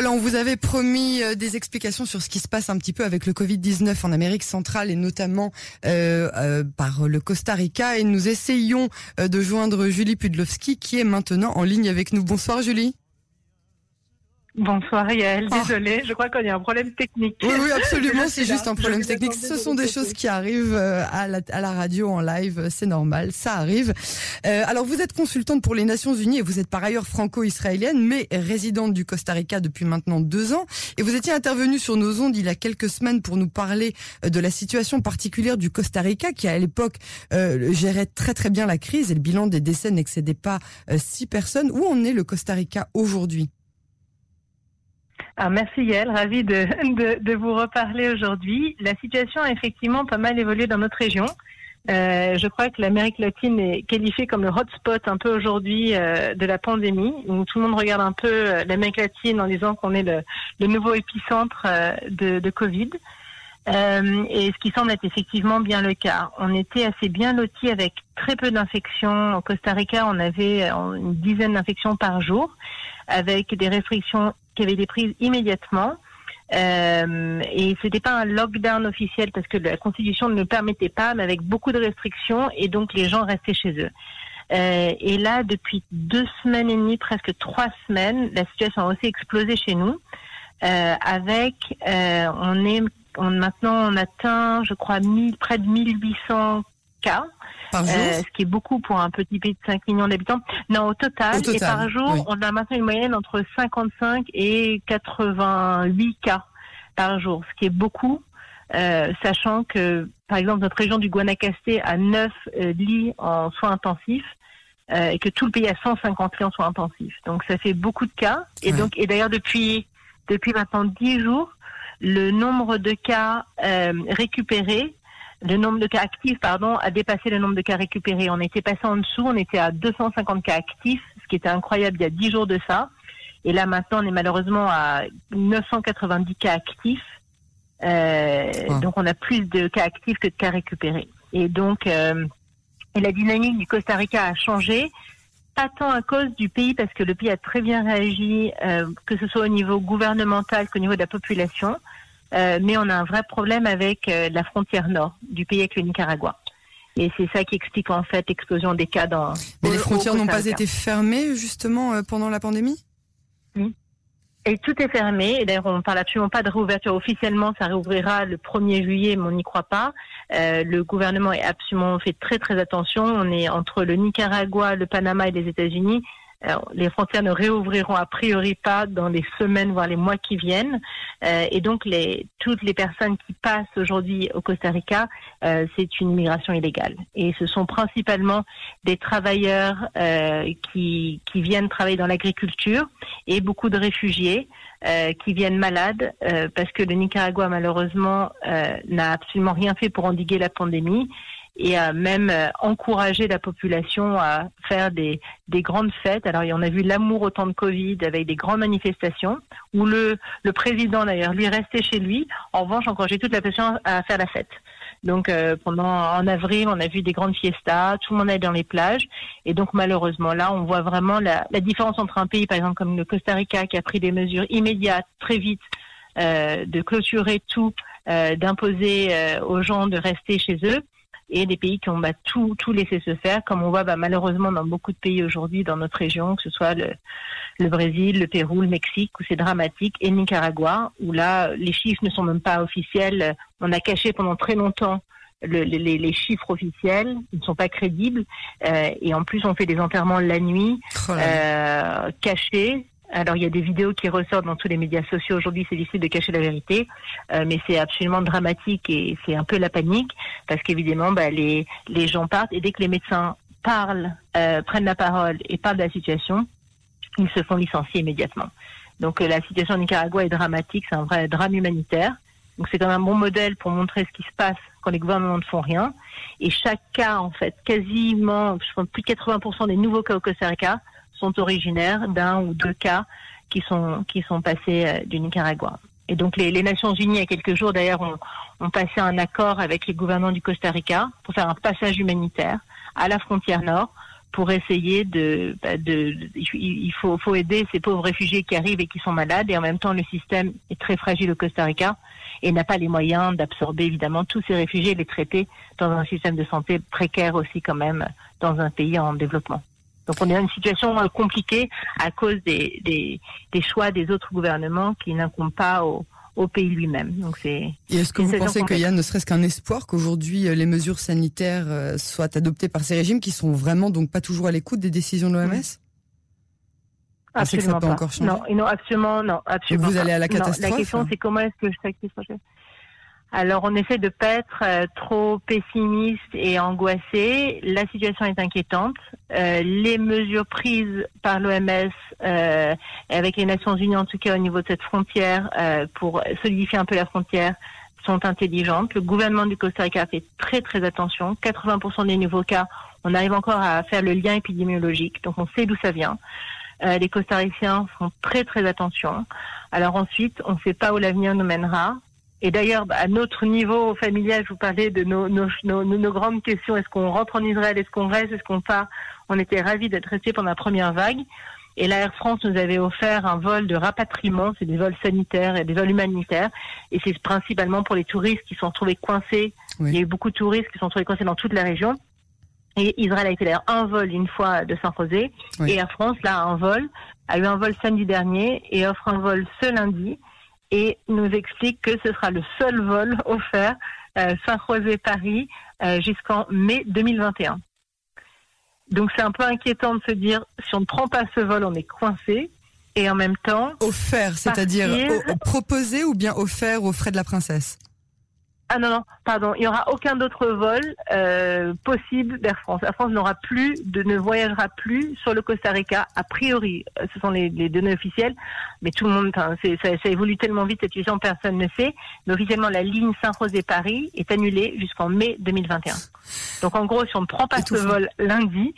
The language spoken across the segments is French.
voilà, on vous avait promis euh, des explications sur ce qui se passe un petit peu avec le Covid-19 en Amérique centrale et notamment euh, euh, par le Costa Rica. Et nous essayons de joindre Julie Pudlowski qui est maintenant en ligne avec nous. Bonsoir Julie. Bonsoir Yael, ah. désolée, je crois y a un problème technique. Oui, oui, absolument, c'est juste un problème technique. Ce sont des choses qui arrivent euh, à la, à la radio en live, c'est normal, ça arrive. Euh, alors vous êtes consultante pour les Nations Unies et vous êtes par ailleurs franco-israélienne, mais résidente du Costa Rica depuis maintenant deux ans. Et vous étiez intervenue sur nos ondes il y a quelques semaines pour nous parler euh, de la situation particulière du Costa Rica, qui à l'époque euh, gérait très très bien la crise et le bilan des décès n'excédait pas six personnes. Où en est le Costa Rica aujourd'hui? Ah, merci Yael, ravi de, de, de, vous reparler aujourd'hui. La situation a effectivement pas mal évolué dans notre région. Euh, je crois que l'Amérique latine est qualifiée comme le hotspot un peu aujourd'hui euh, de la pandémie, où tout le monde regarde un peu euh, l'Amérique latine en disant qu'on est le, le, nouveau épicentre euh, de, de, Covid. Euh, et ce qui semble être effectivement bien le cas. On était assez bien lotis avec très peu d'infections. Au Costa Rica, on avait une dizaine d'infections par jour, avec des restrictions qui avaient été prises immédiatement. Euh, et c'était pas un lockdown officiel parce que la constitution ne le permettait pas, mais avec beaucoup de restrictions et donc les gens restaient chez eux. Euh, et là, depuis deux semaines et demie, presque trois semaines, la situation a aussi explosé chez nous. Euh, avec, euh, on est, on, maintenant, on atteint, je crois, près de 1800 cas. Par jour euh, ce qui est beaucoup pour un petit pays de 5 millions d'habitants. Non, au total, et par jour, on a maintenant une moyenne entre 55 et 88 cas par jour, ce qui est beaucoup, euh, sachant que, par exemple, notre région du Guanacaste a 9 euh, lits en soins intensifs. Et que tout le pays a 150 lits en soins intensifs. Donc ça fait beaucoup de cas. Et donc et d'ailleurs depuis depuis maintenant 10 jours, le nombre de cas récupérés le nombre de cas actifs, pardon, a dépassé le nombre de cas récupérés. On était passé en dessous, on était à 250 cas actifs, ce qui était incroyable il y a 10 jours de ça. Et là maintenant, on est malheureusement à 990 cas actifs. Euh, Donc on a plus de cas actifs que de cas récupérés. Et donc, euh, et la dynamique du Costa Rica a changé, pas tant à cause du pays, parce que le pays a très bien réagi, euh, que ce soit au niveau gouvernemental qu'au niveau de la population. Euh, mais on a un vrai problème avec euh, la frontière nord du pays avec le Nicaragua. Et c'est ça qui explique en fait l'explosion des cas dans. Mais les frontières n'ont pas été fermées justement euh, pendant la pandémie? Oui. Et tout est fermé. Et d'ailleurs, on parle absolument pas de réouverture officiellement. Ça réouvrira le 1er juillet, mais on n'y croit pas. Euh, le gouvernement est absolument fait très très attention. On est entre le Nicaragua, le Panama et les États-Unis les frontières ne réouvriront a priori pas dans les semaines, voire les mois qui viennent. Euh, et donc, les, toutes les personnes qui passent aujourd'hui au Costa Rica, euh, c'est une immigration illégale. Et ce sont principalement des travailleurs euh, qui, qui viennent travailler dans l'agriculture et beaucoup de réfugiés. qui viennent malades parce que le Nicaragua malheureusement n'a absolument rien fait pour endiguer la pandémie et a même euh, encouragé la population à faire des, des grandes fêtes. Alors, on a vu l'amour au temps de Covid avec des grandes manifestations où le, le président, d'ailleurs, lui restait chez lui. En revanche, encourageait toute la population à faire la fête. Donc euh, pendant en avril, on a vu des grandes fiestas, tout le monde est dans les plages, et donc malheureusement là, on voit vraiment la, la différence entre un pays, par exemple comme le Costa Rica, qui a pris des mesures immédiates, très vite, euh, de clôturer tout, euh, d'imposer euh, aux gens de rester chez eux, et des pays qui ont bah, tout, tout laissé se faire, comme on voit bah, malheureusement dans beaucoup de pays aujourd'hui dans notre région, que ce soit le, le Brésil, le Pérou, le Mexique, où c'est dramatique, et le Nicaragua, où là, les chiffres ne sont même pas officiels. On a caché pendant très longtemps le, les, les, chiffres officiels, ils ne sont pas crédibles, euh, et en plus on fait des enterrements la nuit, oh euh, cachés, alors il y a des vidéos qui ressortent dans tous les médias sociaux aujourd'hui, c'est difficile de cacher la vérité, euh, mais c'est absolument dramatique et c'est un peu la panique parce qu'évidemment bah, les, les gens partent et dès que les médecins parlent, euh, prennent la parole et parlent de la situation, ils se font licencier immédiatement. Donc euh, la situation au Nicaragua est dramatique, c'est un vrai drame humanitaire. Donc c'est quand même un bon modèle pour montrer ce qui se passe quand les gouvernements ne font rien. Et chaque cas, en fait, quasiment, je pense plus de 80% des nouveaux cas au Costa Rica sont originaires d'un ou deux cas qui sont qui sont passés euh, du Nicaragua. Et donc les, Nations Unies, il y a quelques jours d'ailleurs, ont, ont passé un accord avec les gouvernants du Costa Rica pour faire un passage humanitaire à la frontière nord pour essayer de, bah, de, il faut, faut aider ces pauvres réfugiés qui arrivent et qui sont malades. Et en même temps, le système est très fragile au Costa Rica et n'a pas les moyens d'absorber évidemment tous ces réfugiés et les traiter dans un système de santé précaire aussi quand même dans un pays en développement. Donc on est dans une situation euh, compliquée à cause des, des, des choix des autres gouvernements qui n'incombent pas au pays lui-même. Donc c'est. Et est-ce que vous pensez qu'il y a ne serait-ce qu'un espoir qu'aujourd'hui euh, les mesures sanitaires euh, soient adoptées par ces régimes qui sont vraiment donc pas toujours à l'écoute des décisions de l'OMS Absolument pas. Encore non, non, absolument, non, absolument. Et vous allez à la catastrophe. la question c'est comment est-ce que je sais que alors on essaie de pas être euh, trop pessimiste et angoissé. La situation est inquiétante. Euh, les mesures prises par l'OMS euh, avec les Nations Unies en tout cas au niveau de cette frontière euh, pour solidifier un peu la frontière sont intelligentes. Le gouvernement du Costa Rica fait très très attention. 80% des nouveaux cas, on arrive encore à faire le lien épidémiologique, donc on sait d'où ça vient. les Costariciens font très très attention. Alors ensuite, on ne sait pas où l'avenir nous mènera. Et d'ailleurs, à notre niveau familial, je vous parlais de nos, nos, nos, nos grandes questions. Est-ce qu'on rentre en Israël? Est-ce qu'on reste? Est-ce qu'on part? On était ravis d'être restés pendant la première vague. Et la Air France nous avait offert un vol de rapatriement, c'est des vols sanitaires et des vols humanitaires. Et c'est principalement pour les touristes qui sont retrouvés coincés. Il y a eu beaucoup de touristes qui sont retrouvés coincés dans toute la région. Et Israël a été d'ailleurs un vol une fois de Saint-Rosé. Et Air France, là, un vol, a eu un vol samedi dernier et offre un vol ce lundi et nous explique que ce sera le seul vol offert euh, Saint-José-Paris euh, jusqu'en mai 2021. Donc c'est un peu inquiétant de se dire si on ne prend pas ce vol, on est coincé. Et en même temps, offert, c'est-à-dire proposé ou bien offert aux frais de la princesse? Ah non, non, pardon, il n'y aura aucun autre vol euh, possible d'Air France. Air France n'aura plus, de, ne voyagera plus sur le Costa Rica. A priori, euh, ce sont les, les données officielles, mais tout le monde, ça, ça, évolue tellement vite cette situation, personne ne sait. Mais officiellement, la ligne Saint-Rosé-Paris est annulée jusqu'en mai 2021. Donc en gros, si on ne prend pas ce vol lundi,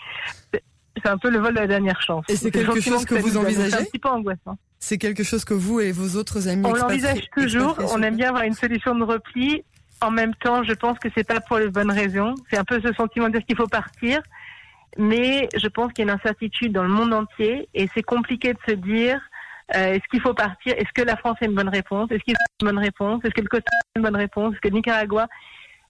c'est un peu le vol de la dernière chance. Et c'est quelque chose que, vous envisagez C'est un petit peu angoissant. C'est quelque chose que vous et vos autres amis. On l'envisage toujours. On aime bien avoir une solution de repli en même temps, je pense que c'est pas pour les bonnes raisons. C'est un peu ce sentiment de dire qu'il faut partir, mais je pense qu'il y a une incertitude dans le monde entier et c'est compliqué de se dire euh, est-ce qu'il faut partir? Est-ce que la France est une bonne réponse? Est-ce qu'il faut une bonne réponse? Est-ce que le Costa est une bonne réponse? Est-ce que Nicaragua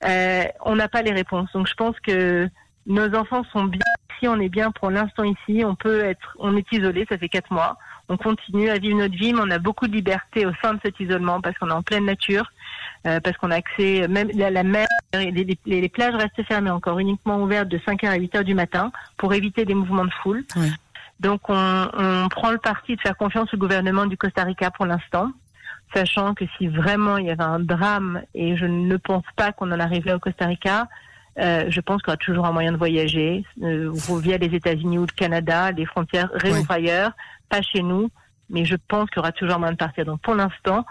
euh, On n'a pas les réponses? Donc je pense que nos enfants sont bien ici, on est bien pour l'instant ici. On peut être, on est isolé, ça fait quatre mois. On continue à vivre notre vie, mais on a beaucoup de liberté au sein de cet isolement parce qu'on est en pleine nature. Euh, parce qu'on a accès, même la, la mer, les, les, plages restent fermées encore, uniquement ouvertes de 5h à 8h du matin pour éviter des mouvements de foule. Donc on, on, prend le parti de faire confiance au gouvernement du Costa Rica pour l'instant, sachant que si vraiment il y avait un drame, et je ne pense pas qu'on en arrive là au Costa Rica, euh, je pense qu'il y aura toujours un moyen de voyager euh, via les États-Unis ou le Canada, les frontières réouvrent ailleurs, pas chez nous, mais je pense qu'il y aura toujours moyen de partir. Donc pour l'instant,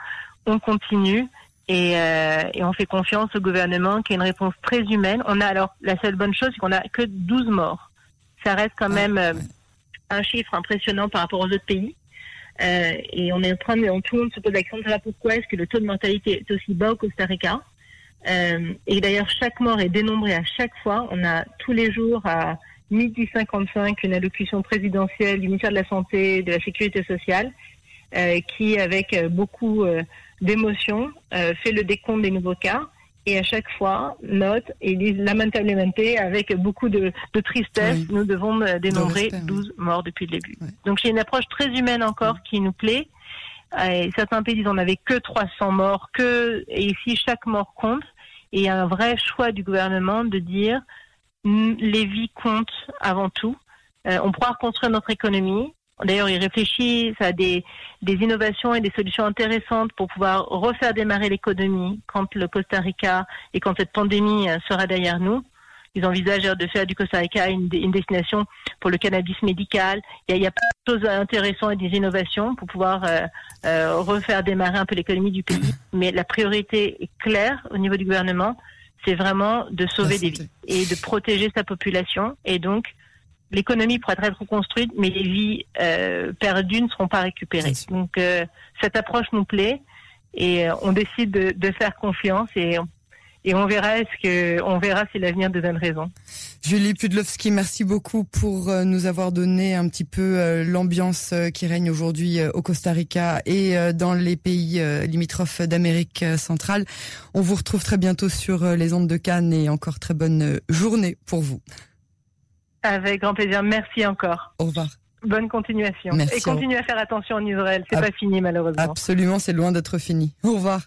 on continue et, euh, et, on fait confiance au gouvernement qui a une réponse très humaine. On a alors la seule bonne chose, c'est qu'on a que 12 morts. Ça reste quand ah, même euh, un chiffre impressionnant par rapport aux autres pays. Euh, et on est en train de, on, tout le monde se pose la question de pourquoi est-ce que le taux de mortalité est aussi bas au Costa Rica. Et d'ailleurs, chaque mort est dénombrée à chaque fois. On a tous les jours à midi 55 une allocution présidentielle du ministère de la Santé et de la Sécurité sociale euh, qui, avec beaucoup d'émotion, euh, fait le décompte des nouveaux cas et à chaque fois note et dit lamentablement avec beaucoup de, de tristesse, nous devons euh, dénombrer 12 morts depuis le début. Donc j'ai une approche très humaine encore qui nous plaît. Et certains pays disent on n'avait que 300 morts, que et ici chaque mort compte? Et un vrai choix du gouvernement de dire les vies comptent avant tout. Euh, on pourra reconstruire notre économie, D'ailleurs, il réfléchit à des, des innovations et des solutions intéressantes pour pouvoir refaire démarrer l'économie quand le Costa Rica et quand cette pandémie euh, sera derrière nous. Ils envisagent de faire du Costa Rica une, une destination pour le cannabis médical. Il y a, il y a pas de choses intéressantes et des innovations pour pouvoir euh, euh, refaire démarrer un peu l'économie du pays. Mais la priorité est claire au niveau du gouvernement, c'est vraiment de sauver des vies et de protéger sa population. Et donc, l'économie pourrait être reconstruite, mais les vies euh, perdues ne seront pas récupérées. Donc euh, cette approche nous plaît et euh, on décide de, de, faire confiance et, et on verra est-ce que on verra si l'avenir nous donne raison. Julie Pudlowski, merci beaucoup pour euh, nous avoir donné un petit peu euh, l'ambiance euh, qui règne aujourd'hui au Costa Rica et dans les pays limitrophes d'Amérique centrale. On vous retrouve très bientôt sur les ondes de Cannes et encore très bonne journée pour vous. Avec grand plaisir. Merci encore. Au revoir. Bonne continuation. Et continuez à faire attention en Israël. C'est pas fini malheureusement. Absolument, c'est loin d'être fini. Au revoir.